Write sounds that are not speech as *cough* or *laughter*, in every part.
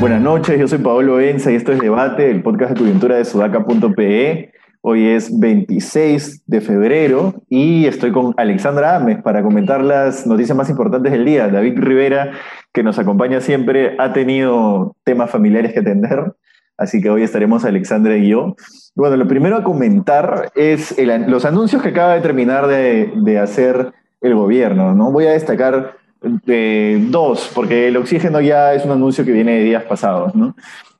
Buenas noches, yo soy Pablo Enza y esto es Debate, el podcast de coyuntura de sudaca.pe. Hoy es 26 de febrero y estoy con Alexandra Ames para comentar las noticias más importantes del día. David Rivera, que nos acompaña siempre, ha tenido temas familiares que atender, así que hoy estaremos Alexandra y yo. Bueno, lo primero a comentar es los anuncios que acaba de terminar de, hacer el gobierno. ¿no? Voy a destacar dos, porque el oxígeno ya es un anuncio que viene de días pasados. ¿no?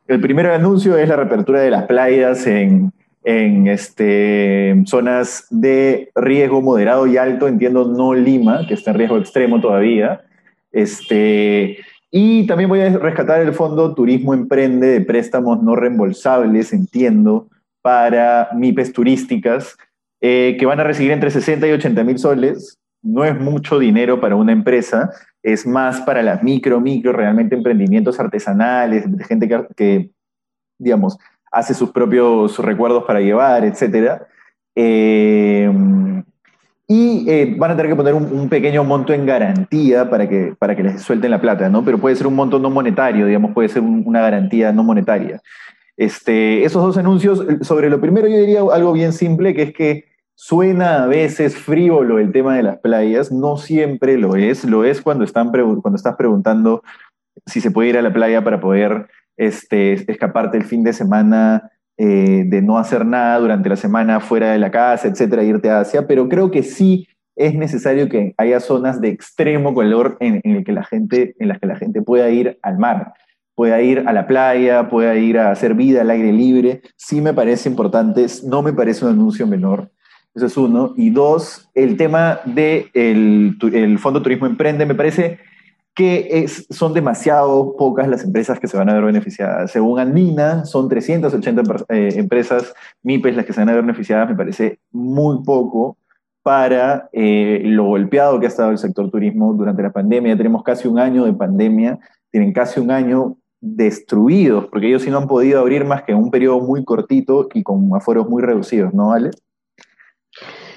El primer anuncio es la reapertura de las playas en, en este, zonas de riesgo moderado y alto, entiendo no Lima, que está en riesgo extremo todavía. Este, y también voy a rescatar el fondo Turismo Emprende de préstamos no reembolsables, entiendo, para MIPES turísticas, eh, que van a recibir entre 60 y 80 mil soles no es mucho dinero para una empresa, es más para las micro, micro, realmente emprendimientos artesanales, gente que, digamos, hace sus propios recuerdos para llevar, etc. Eh, y eh, van a tener que poner un, pequeño monto en garantía para que, para que les suelten la plata, ¿no? Pero puede ser un monto no monetario, digamos, puede ser una garantía no monetaria. Este, esos dos anuncios, sobre lo primero yo diría algo bien simple, que es que Suena a veces frívolo el tema de las playas, no siempre lo es, lo es cuando, están cuando estás preguntando si se puede ir a la playa para poder este, escaparte el fin de semana, eh, de no hacer nada durante la semana fuera de la casa, etcétera, irte a Asia, pero creo que sí es necesario que haya zonas de extremo calor en, el que la gente, en las que la gente pueda ir al mar, pueda ir a la playa, pueda ir a hacer vida al aire libre. Sí me parece importante, no me parece un anuncio menor. Eso es uno. Y dos, el tema del de el Fondo Turismo Emprende, me parece que son demasiado pocas las empresas que se van a ver beneficiadas. Según Andina, son 380 eh, empresas MIPES las que se van a ver beneficiadas, me parece muy poco para eh, lo golpeado que ha estado el sector turismo durante la pandemia. Tenemos casi un año de pandemia, tienen casi un año destruidos, porque ellos sí no han podido abrir más que en un periodo muy cortito y con aforos muy reducidos, ¿no, Ale?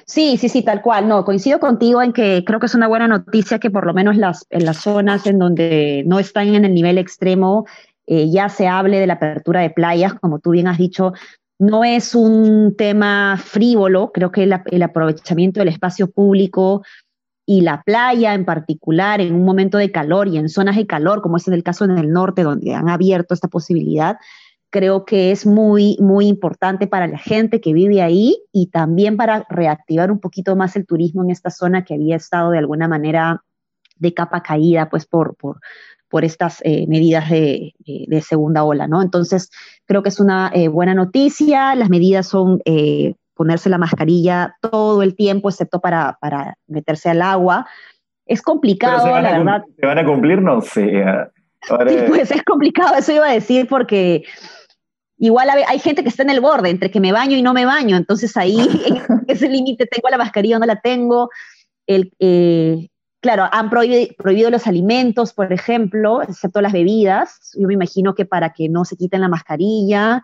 Sí, sí, sí, tal cual. No, coincido contigo en que creo que es una buena noticia que por lo menos las, en las zonas en donde no están en el nivel extremo eh, ya se hable de la apertura de playas, como tú bien has dicho. No es un tema frívolo, creo que el, aprovechamiento del espacio público y la playa en particular en un momento de calor y en zonas de calor, como es en el caso en el norte, donde han abierto esta posibilidad, creo que es muy, muy importante para la gente que vive ahí y también para reactivar un poquito más el turismo en esta zona que había estado de alguna manera de capa caída, pues por, por, por estas eh, medidas de, segunda ola, ¿no? Entonces, creo que es una eh, buena noticia. Las medidas son eh, ponerse la mascarilla todo el tiempo, excepto para, para meterse al agua. Es complicado, la verdad. ¿Se van a cumplir? No sé. pues es complicado, eso iba a decir, porque igual hay gente que está en el borde, entre que me baño y no me baño, entonces ahí *laughs* en ese límite tengo la mascarilla o no la tengo. El, eh, claro, han prohibido, los alimentos, por ejemplo, excepto las bebidas. Yo me imagino que para que no se quiten la mascarilla,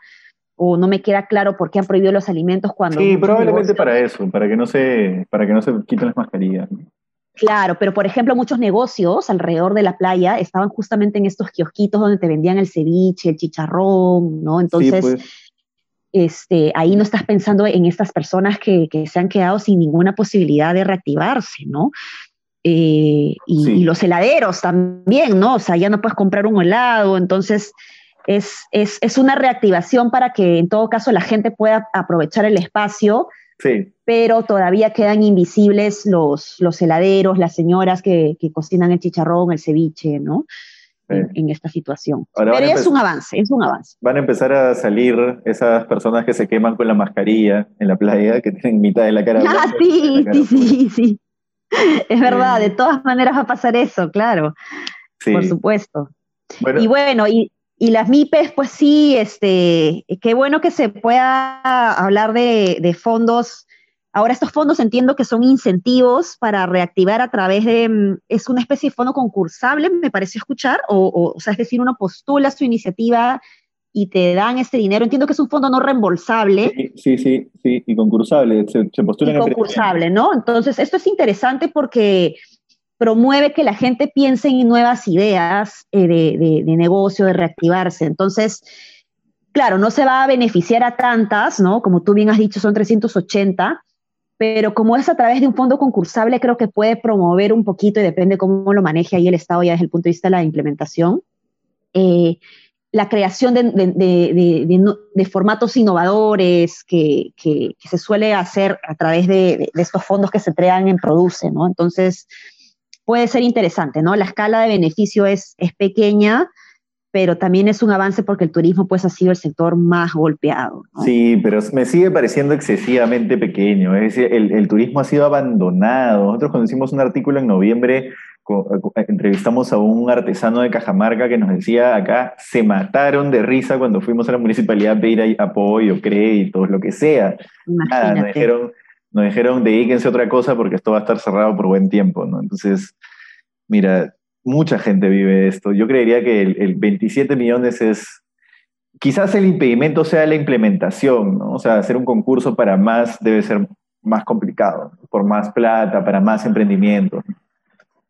o no me queda claro por qué han prohibido los alimentos cuando... Sí, probablemente para eso, para que no se, para que no se quiten las mascarillas. Claro, pero por ejemplo, muchos negocios alrededor de la playa estaban justamente en estos kiosquitos donde te vendían el ceviche, el chicharrón, ¿no? Entonces, pues. este, ahí no estás pensando en estas personas que, se han quedado sin ninguna posibilidad de reactivarse, ¿no? Eh, y, los heladeros también, ¿no? O sea, ya no puedes comprar un helado, entonces es, es, es una reactivación para que en todo caso la gente pueda aprovechar el espacio pero todavía quedan invisibles los, los heladeros, las señoras que, cocinan el chicharrón, el ceviche, ¿no? En, esta situación. Pero es un avance, es un avance. Van a empezar a salir esas personas que se queman con la mascarilla en la playa, que tienen mitad de la cara. Ah, sí, sí, sí, sí. Es verdad, de todas maneras va a pasar eso, claro. Por supuesto. Y bueno, y, y las MIPES, pues sí, este, qué bueno que se pueda hablar de, fondos. Ahora estos fondos entiendo que son incentivos para reactivar a través de, mm, es una especie de fondo concursable, me pareció escuchar, o, o, sea, es decir, uno postula su iniciativa y te dan este dinero. Entiendo que es un fondo no reembolsable. Sí, sí, sí, y concursable, se, se postula y concursable, ¿no? Entonces, esto es interesante porque promueve que la gente piense en nuevas ideas eh, de, de, negocio, de reactivarse. Entonces, claro, no se va a beneficiar a tantas, ¿no? Como tú bien has dicho, son 380, pero como es a través de un fondo concursable, creo que puede promover un poquito y depende cómo lo maneje ahí el Estado ya desde el punto de vista de la implementación. Eh, la creación de, formatos innovadores que, se suele hacer a través de, estos fondos que se crean en Produce, ¿no? Entonces, puede ser interesante, ¿no? La escala de beneficio es, es pequeña, pero también es un avance porque el turismo pues ha sido el sector más golpeado. Sí, pero me sigue pareciendo excesivamente pequeño. Es decir, el, turismo ha sido abandonado. Nosotros cuando hicimos un artículo en noviembre, entrevistamos a un artesano de Cajamarca que nos decía acá, se mataron de risa cuando fuimos a la municipalidad a pedir apoyo, créditos, lo que sea. Nada, nos dijeron, nos dijeron dedíquense a otra cosa porque esto va a estar cerrado por buen tiempo, ¿no? Entonces, mira, mucha gente vive esto. Yo creería que el, 27 millones es, quizás el impedimento sea la implementación, ¿no? O sea, hacer un concurso para más debe ser más complicado, por más plata, para más emprendimiento.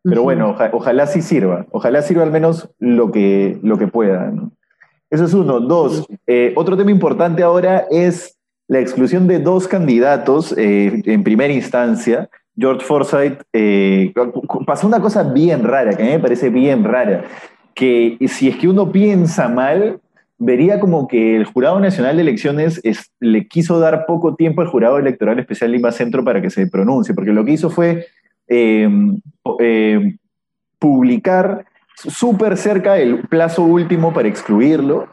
Pero bueno, ojalá sí sirva, ojalá sirva al menos lo que, lo que pueda. ¿no? Eso es uno. Dos, eh, otro tema importante ahora es la exclusión de dos candidatos eh, en primera instancia George Forsyth, eh, pasó una cosa bien rara, que a mí me parece bien rara, que si es que uno piensa mal, vería como que el Jurado Nacional de Elecciones le quiso dar poco tiempo al Jurado Electoral Especial Lima Centro para que se pronuncie, porque lo que hizo fue em, em, publicar súper cerca el plazo último para excluirlo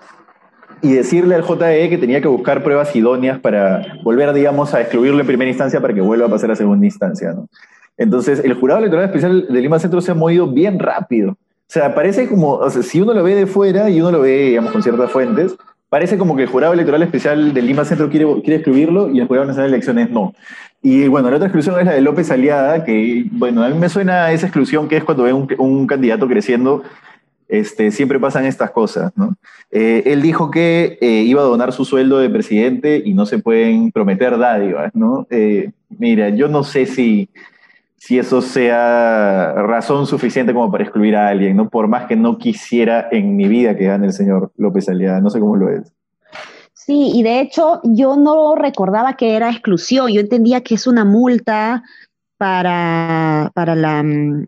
y decirle al JE que tenía que buscar pruebas idóneas para volver, digamos, a excluirlo en primera instancia para que vuelva a pasar a segunda instancia. ¿no? Entonces, el jurado electoral especial de Lima Centro se ha movido bien rápido. O sea, parece como, o sea, si uno lo ve de fuera y uno lo ve, digamos, con ciertas fuentes, parece como que el jurado electoral especial de Lima Centro quiere, quiere excluirlo y el jurado nacional de elecciones no. Y bueno, la otra exclusión es la de López Aliada, que, bueno, a mí me suena esa exclusión que es cuando ve un, un candidato creciendo este, siempre pasan estas cosas, ¿no? Eh, él dijo que eh, iba a donar su sueldo de presidente y no se pueden prometer dádivas, ¿no? Eh, mira, yo no sé si, si eso sea razón suficiente como para excluir a alguien, ¿no? Por más que no quisiera en mi vida que gane el señor López Aliada, no sé cómo lo es. Sí, y de hecho yo no recordaba que era exclusión, yo entendía que es una multa para, para la, mm,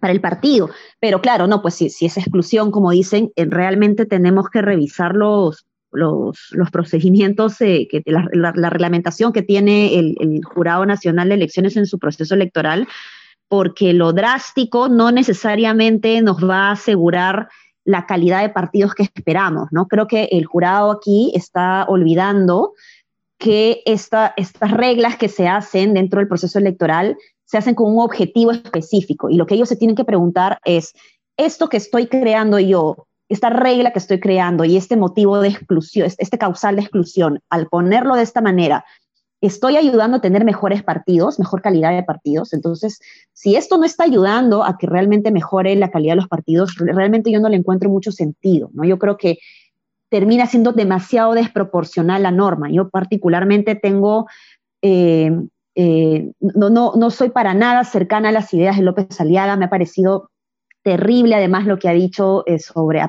para el partido. Pero claro, no, pues si, si es exclusión, como dicen, eh, realmente tenemos que revisar los, los, procedimientos, eh, que, la, reglamentación que tiene el, el, Jurado Nacional de Elecciones en su proceso electoral, porque lo drástico no necesariamente nos va a asegurar la calidad de partidos que esperamos, ¿no? Creo que el jurado aquí está olvidando que esta, estas reglas que se hacen dentro del proceso electoral se hacen con un objetivo específico y lo que ellos se tienen que preguntar es, esto que estoy creando yo, esta regla que estoy creando y este motivo de exclusión, este causal de exclusión, al ponerlo de esta manera, estoy ayudando a tener mejores partidos, mejor calidad de partidos. Entonces, si esto no está ayudando a que realmente mejore la calidad de los partidos, realmente yo no le encuentro mucho sentido, ¿no? Yo creo que termina siendo demasiado desproporcional la norma. Yo particularmente tengo eh, eh, no, no, no soy para nada cercana a las ideas de López Aliaga, me ha parecido terrible además lo que ha dicho eh, sobre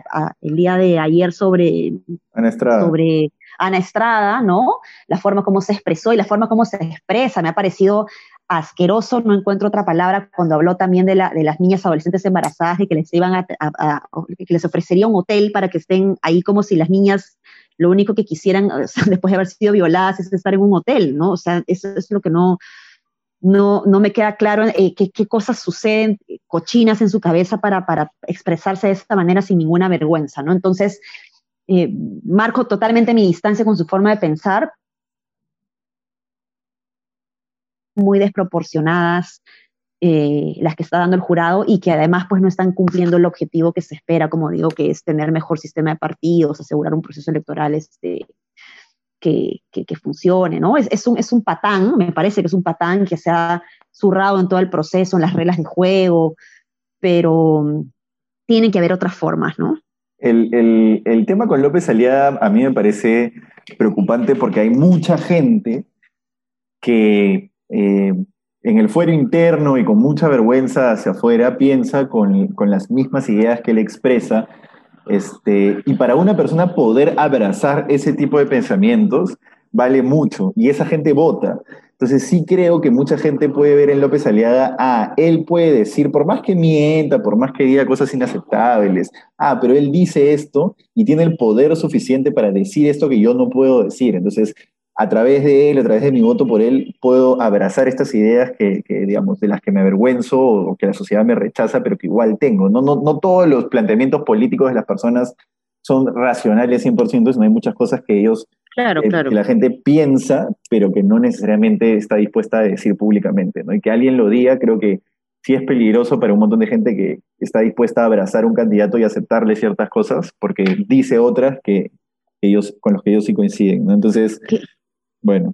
el día de ayer sobre Ana Estrada. sobre Ana Estrada, ¿no? La forma como se expresó y la forma como se expresa me ha parecido asqueroso, no encuentro otra palabra cuando habló también de, la, de las niñas adolescentes embarazadas y que les iban a, que les ofrecería un hotel para que estén ahí como si las niñas lo único que quisieran *laughs* después de haber sido violadas es estar en un hotel, ¿no? O sea, eso es lo que no, no, no me queda claro eh, qué, cosas suceden cochinas en su cabeza para, para, expresarse de esta manera sin ninguna vergüenza, ¿no? Entonces, eh, marco totalmente mi distancia con su forma de pensar, muy desproporcionadas, eh, las que está dando el jurado y que además pues no están cumpliendo el objetivo que se espera, como digo, que es tener mejor sistema de partidos, asegurar un proceso electoral este, que, que, funcione, ¿no? Es, un, es un patán, me parece que es un patán que se ha zurrado en todo el proceso, en las reglas de juego, pero tienen que haber otras formas, ¿no? El, tema con López Aliada a mí me parece preocupante porque hay mucha gente que eh, en el fuero interno y con mucha vergüenza hacia afuera piensa con, con, las mismas ideas que él expresa. Este, y para una persona poder abrazar ese tipo de pensamientos vale mucho y esa gente vota. Entonces sí creo que mucha gente puede ver en López Aliaga, ah, él puede decir, por más que mienta, por más que diga cosas inaceptables, ah, pero él dice esto y tiene el poder suficiente para decir esto que yo no puedo decir. Entonces, a través de él, a través de mi voto por él, puedo abrazar estas ideas que, digamos, de las que me avergüenzo o que la sociedad me rechaza, pero que igual tengo. No, no, no todos los planteamientos políticos de las personas son racionales 100%, sino hay muchas cosas que ellos Claro, que, claro. que la gente piensa, pero que no necesariamente está dispuesta a decir públicamente, ¿no? Y que alguien lo diga, creo que sí es peligroso para un montón de gente que está dispuesta a abrazar un candidato y aceptarle ciertas cosas, porque dice otras que ellos, con los que ellos sí coinciden, ¿no? Entonces, bueno.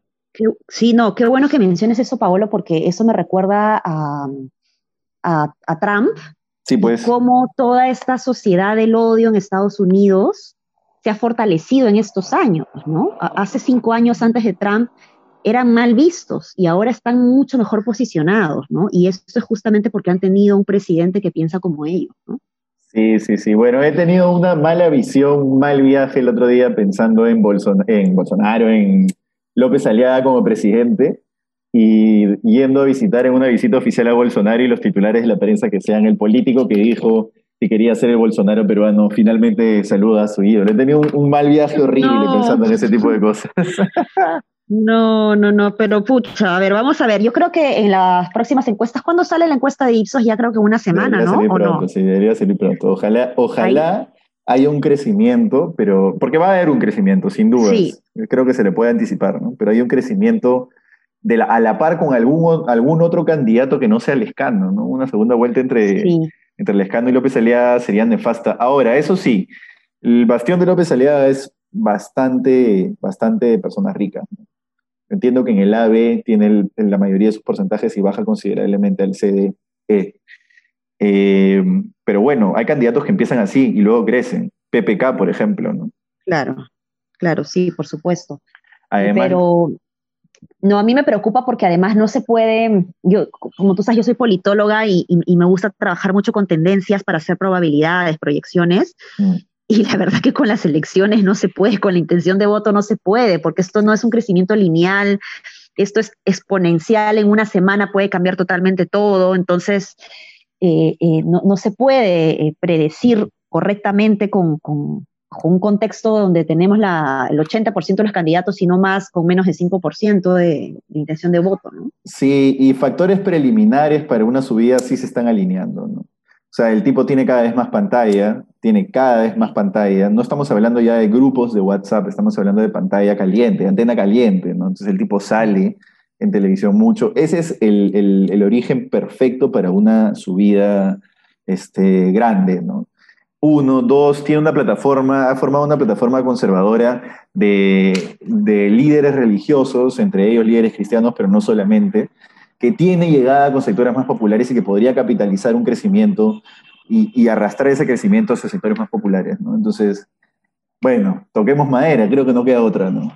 sí, no, qué bueno que menciones eso, Paolo, porque eso me recuerda a, a, a Trump. Sí, pues. Cómo toda esta sociedad del odio en Estados Unidos se ha fortalecido en estos años, ¿no? Hace cinco años antes de Trump eran mal vistos y ahora están mucho mejor posicionados, ¿no? Y eso es justamente porque han tenido un presidente que piensa como ellos, ¿no? Sí, sí, sí. Bueno, he tenido una mala visión, un mal viaje el otro día pensando en, en Bolsonaro, en López Aliaga como presidente y yendo a visitar en una visita oficial a Bolsonaro y los titulares de la prensa que sean el político que dijo que quería ser el Bolsonaro peruano, finalmente saluda a su ídolo. He tenido un, mal viaje horrible pensando en ese tipo de cosas. *laughs* No, no, no, pero pucha, a ver, vamos a ver. Yo creo que en las próximas encuestas, ¿cuándo sale la encuesta de Ipsos? Ya creo que una semana, debería ¿no? Salir pronto, Sí, debería salir pronto. Ojalá, ojalá haya un crecimiento, pero porque va a haber un crecimiento, sin duda. Sí. Creo que se le puede anticipar, ¿no? Pero hay un crecimiento de la, a la par con algún, algún otro candidato que no sea Lescano, ¿no? Una segunda vuelta entre, entre Lescano y López Aliaga sería nefasta. Ahora, eso sí, el bastión de López Aliaga es bastante, bastante de personas ricas. Entiendo que en el AB tiene la mayoría de sus porcentajes y baja considerablemente al CDE. Eh, pero bueno, hay candidatos que empiezan así y luego crecen. PPK, por ejemplo, ¿no? Claro, claro, sí, por supuesto. pero no, a mí me preocupa porque además no se puede, yo, como tú sabes, yo soy politóloga y, me gusta trabajar mucho con tendencias para hacer probabilidades, proyecciones. Mm. Y la verdad que con las elecciones no se puede, con la intención de voto no se puede, porque esto no es un crecimiento lineal, esto es exponencial, en una semana puede cambiar totalmente todo, entonces eh, eh, no, se puede eh, predecir correctamente con, con, un contexto donde tenemos el 80% de los candidatos y no más con menos de 5% de, de, intención de voto, ¿no? Sí, y factores preliminares para una subida sí se están alineando, ¿no? O sea, el tipo tiene cada vez más pantalla, tiene cada vez más pantalla. No estamos hablando ya de grupos de WhatsApp, estamos hablando de pantalla caliente, antena caliente, ¿no? Entonces el tipo sale en televisión mucho. Ese es el, el, origen perfecto para una subida este, grande, ¿no? Uno, dos, tiene una plataforma, ha formado una plataforma conservadora de, de líderes religiosos, entre ellos líderes cristianos, pero no solamente, que tiene llegada con sectores más populares y que podría capitalizar un crecimiento y, arrastrar ese crecimiento hacia sectores más populares, ¿no? Entonces, bueno, toquemos madera, creo que no queda otra, ¿no?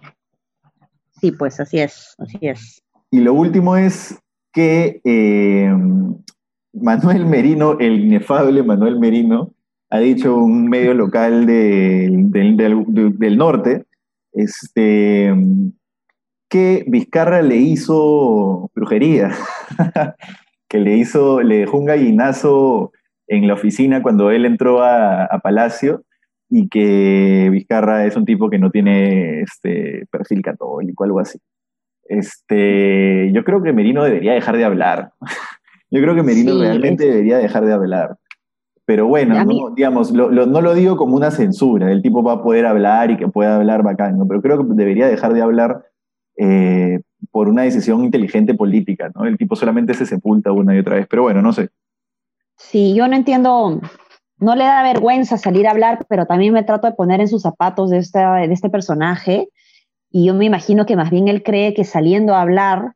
Sí, pues así es, así es. Y lo último es que eh, Manuel Merino, el inefable Manuel Merino, ha dicho un medio local del, del norte, este, que Vizcarra le hizo brujería, *laughs* que le hizo, le dejó un gallinazo en la oficina cuando él entró a, Palacio y que Vizcarra es un tipo que no tiene este perfil católico, algo así. Este, yo creo que Merino debería dejar de hablar. *laughs* yo creo que Merino realmente debería dejar de hablar. Pero bueno, no, digamos, no lo digo como una censura, el tipo va a poder hablar y que pueda hablar bacán, pero creo que debería dejar de hablar eh, por una decisión inteligente política, ¿no? El tipo solamente se sepulta una y otra vez, pero bueno, no sé. Sí, yo no entiendo, no le da vergüenza salir a hablar, pero también me trato de poner en sus zapatos de, de este personaje y yo me imagino que más bien él cree que saliendo a hablar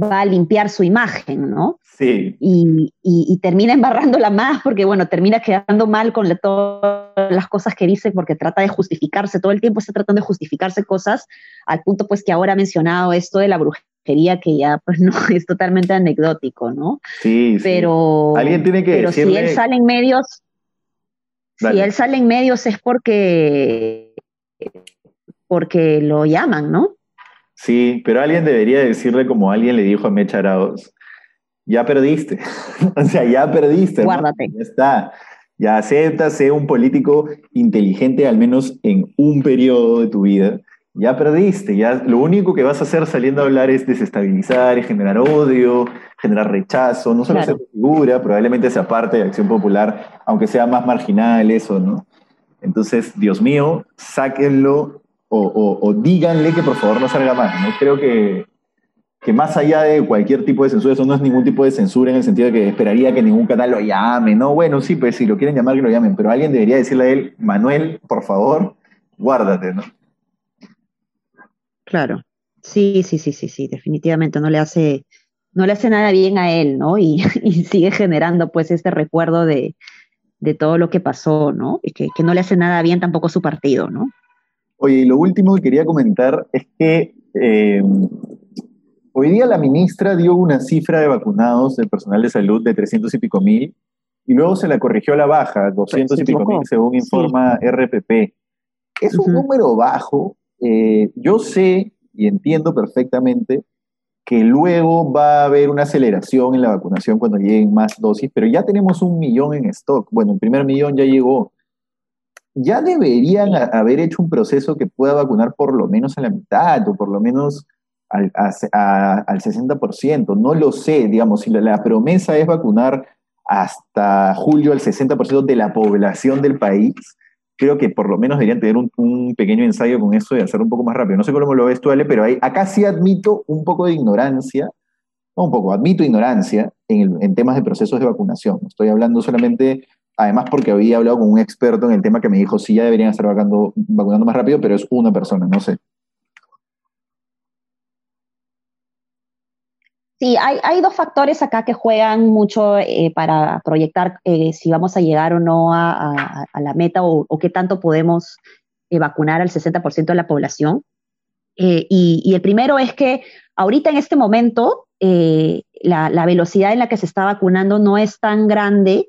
va a limpiar su imagen, ¿no? Sí. Y, termina embarrándola más porque, bueno, termina quedando mal con todas las cosas que dice porque trata de justificarse, todo el tiempo está tratando de justificarse cosas, al punto pues que ahora ha mencionado esto de la brujería que ya pues no *laughs* es totalmente anecdótico, ¿no? Sí, pero, Alguien tiene que pero si él sale en medios, si él sale en medios es porque, porque lo llaman, ¿no? Sí, pero alguien debería decirle como alguien le dijo a Mecha Arauz, ya perdiste. *laughs* o sea, ya perdiste. Guárdate. Ya está. Ya acepta, sé un político inteligente al menos en un periodo de tu vida. Ya perdiste. Ya lo único que vas a hacer saliendo a hablar es desestabilizar, y generar odio, generar rechazo. No solo se figura, probablemente sea parte de Acción Popular, aunque sea más marginal eso, ¿no? Entonces, Dios mío, sáquenlo o, díganle que por favor no salga más. ¿no? Creo que, que más allá de cualquier tipo de censura, eso no es ningún tipo de censura en el sentido de que esperaría que ningún canal lo llame, ¿no? Bueno, sí, pues si lo quieren llamar, que lo llamen, pero alguien debería decirle a él, Manuel, por favor, guárdate, ¿no? Claro, sí, sí, sí, sí, sí, definitivamente no le hace, no le hace nada bien a él, ¿no? Y, *laughs* sigue generando pues este recuerdo de, todo lo que pasó, ¿no? Y que, que no le hace nada bien tampoco a su partido, ¿no? Oye, y lo último que quería comentar es que eh, hoy día la ministra dio una cifra de vacunados del personal de salud de 300 y pico mil y luego se la corrigió a la baja, 200 y pico mil, según informa RPP. Es un número bajo. Eh, yo sé y entiendo perfectamente que luego va a haber una aceleración en la vacunación cuando lleguen más dosis, pero ya tenemos un millón en stock. Bueno, el primer millón ya llegó ya deberían haber hecho un proceso que pueda vacunar por lo menos a la mitad o por lo menos al, 60%. No lo sé, digamos, si la, promesa es vacunar hasta julio al 60% de la población del país, creo que por lo menos deberían tener un, pequeño ensayo con eso y hacerlo un poco más rápido. No sé cómo lo ves tú, Ale, pero acá sí admito un poco de ignorancia, un poco, admito ignorancia en, en temas de procesos de vacunación. Estoy hablando solamente Además, porque había hablado con un experto en el tema que me dijo, sí, ya deberían estar vacunando, vacunando más rápido, pero es una persona, no sé. Sí, hay, dos factores acá que juegan mucho eh, para proyectar eh, si vamos a llegar o no a, la meta o, qué tanto podemos eh, vacunar al 60% de la población. Y, el primero es que ahorita en este momento la, la, velocidad en la que se está vacunando no es tan grande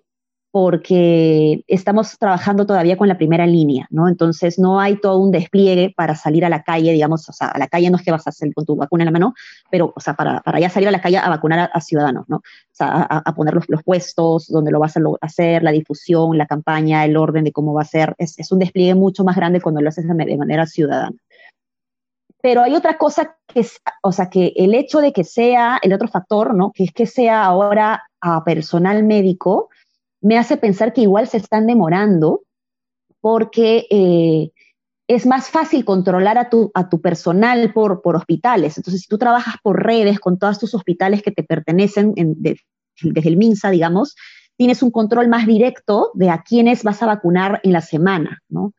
porque estamos trabajando todavía con la primera línea, ¿no? Entonces no hay todo un despliegue para salir a la calle, digamos, o sea, a la calle no es que vas a hacer con tu vacuna en la mano, pero, o sea, para, ya salir a la calle a vacunar a, ciudadanos, ¿no? O sea, a, poner los, puestos, donde lo vas a hacer, la difusión, la campaña, el orden de cómo va a ser, es, un despliegue mucho más grande cuando lo haces de manera ciudadana. Pero hay otra cosa que es, o sea, que el hecho de que sea, el otro factor, ¿no? Que es que sea ahora a personal médico, me hace pensar que igual se están demorando porque eh, es más fácil controlar a tu, a tu personal por, por, hospitales. Entonces, si tú trabajas por redes con todos tus hospitales que te pertenecen desde el MINSA, digamos, tienes un control más directo de a quiénes vas a vacunar en la semana, ¿no?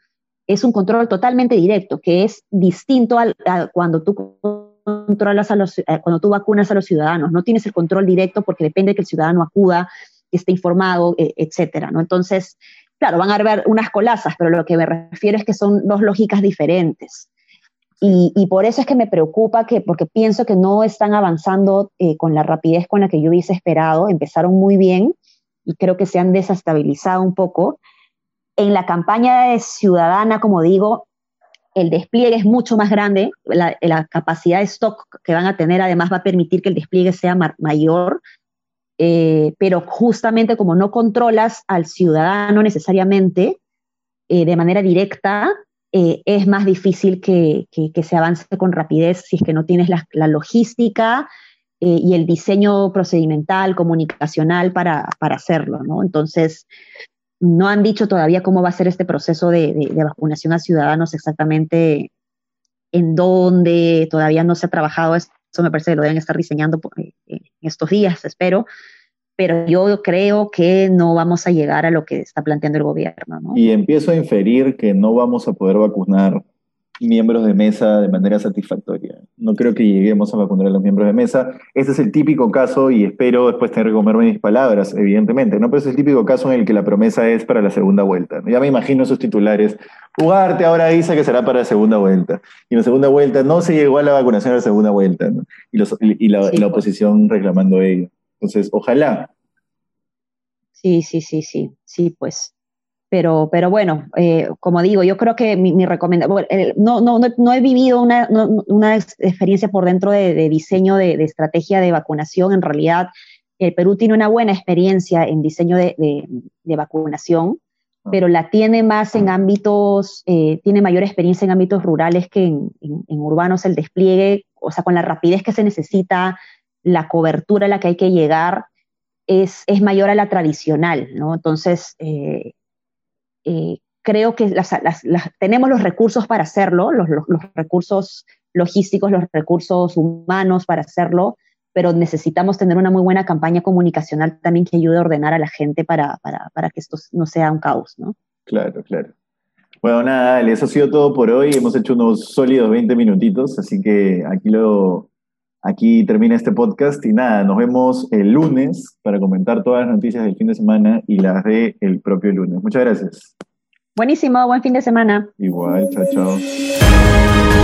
Es un control totalmente directo, que es distinto a, cuando tú controlas a los, cuando tú vacunas a los ciudadanos. No tienes el control directo porque depende de que el ciudadano acuda esté informado, e, etcétera, ¿no? Entonces, claro, van a haber unas colazas, pero lo que me refiero es que son dos lógicas diferentes. Y, por eso es que me preocupa que, porque pienso que no están avanzando eh, con la rapidez con la que yo hubiese esperado. Empezaron muy bien y creo que se han desestabilizado un poco. En la campaña ciudadana, como digo, el despliegue es mucho más grande, la, capacidad de stock que van a tener además va a permitir que el despliegue sea mayor eh, pero justamente como no controlas al ciudadano necesariamente eh, de manera directa, eh, es más difícil que, se avance con rapidez si es que no tienes la, logística y el diseño procedimental, comunicacional para, hacerlo, ¿no? Entonces, no han dicho todavía cómo va a ser este proceso de, de vacunación a ciudadanos exactamente en dónde, todavía no se ha trabajado eso me parece que lo deben estar diseñando en estos días, espero, pero yo creo que no vamos a llegar a lo que está planteando el gobierno. ¿no? Y empiezo a inferir que no vamos a poder vacunar miembros de mesa de manera satisfactoria. no creo que lleguemos a vacunar a los miembros de mesa. Este es el típico caso, y espero después tener que comerme mis palabras, evidentemente, ¿no? Pero es el típico caso en el que la promesa es para la segunda vuelta. Ya me imagino esos titulares. Ugarte ahora dice que será para la segunda vuelta. Y en la segunda vuelta no se llegó a la vacunación a la segunda vuelta, ¿no? Y, los, y, la, la, oposición reclamando ello. Entonces, ojalá. Sí, sí, sí, sí, sí, pues. Pero, pero bueno, eh, como digo, yo creo que mi, recomendación, no, no, no, he vivido una, una experiencia por dentro de, diseño de, estrategia de vacunación. En realidad, el Perú tiene una buena experiencia en diseño de, de vacunación, ah. pero la tiene más en ámbitos, eh, tiene mayor experiencia en ámbitos rurales que en, en, urbanos. El despliegue, o sea, con la rapidez que se necesita, la cobertura a la que hay que llegar, es, es mayor a la tradicional, ¿no? Entonces, eh, eh, creo que tenemos los recursos para hacerlo, los, recursos logísticos, los recursos humanos para hacerlo, pero necesitamos tener una muy buena campaña comunicacional también que ayude a ordenar a la gente para, que esto no sea un caos, ¿no? Claro, claro. Bueno, nada, eso ha sido todo por hoy. Hemos hecho unos sólidos 20 minutitos, así que aquí, lo, aquí termina este podcast y nada, nos vemos el lunes para comentar todas las noticias del fin de semana y las de el propio lunes. Muchas gracias. Buenísimo, buen fin de semana. Igual, chao, chao.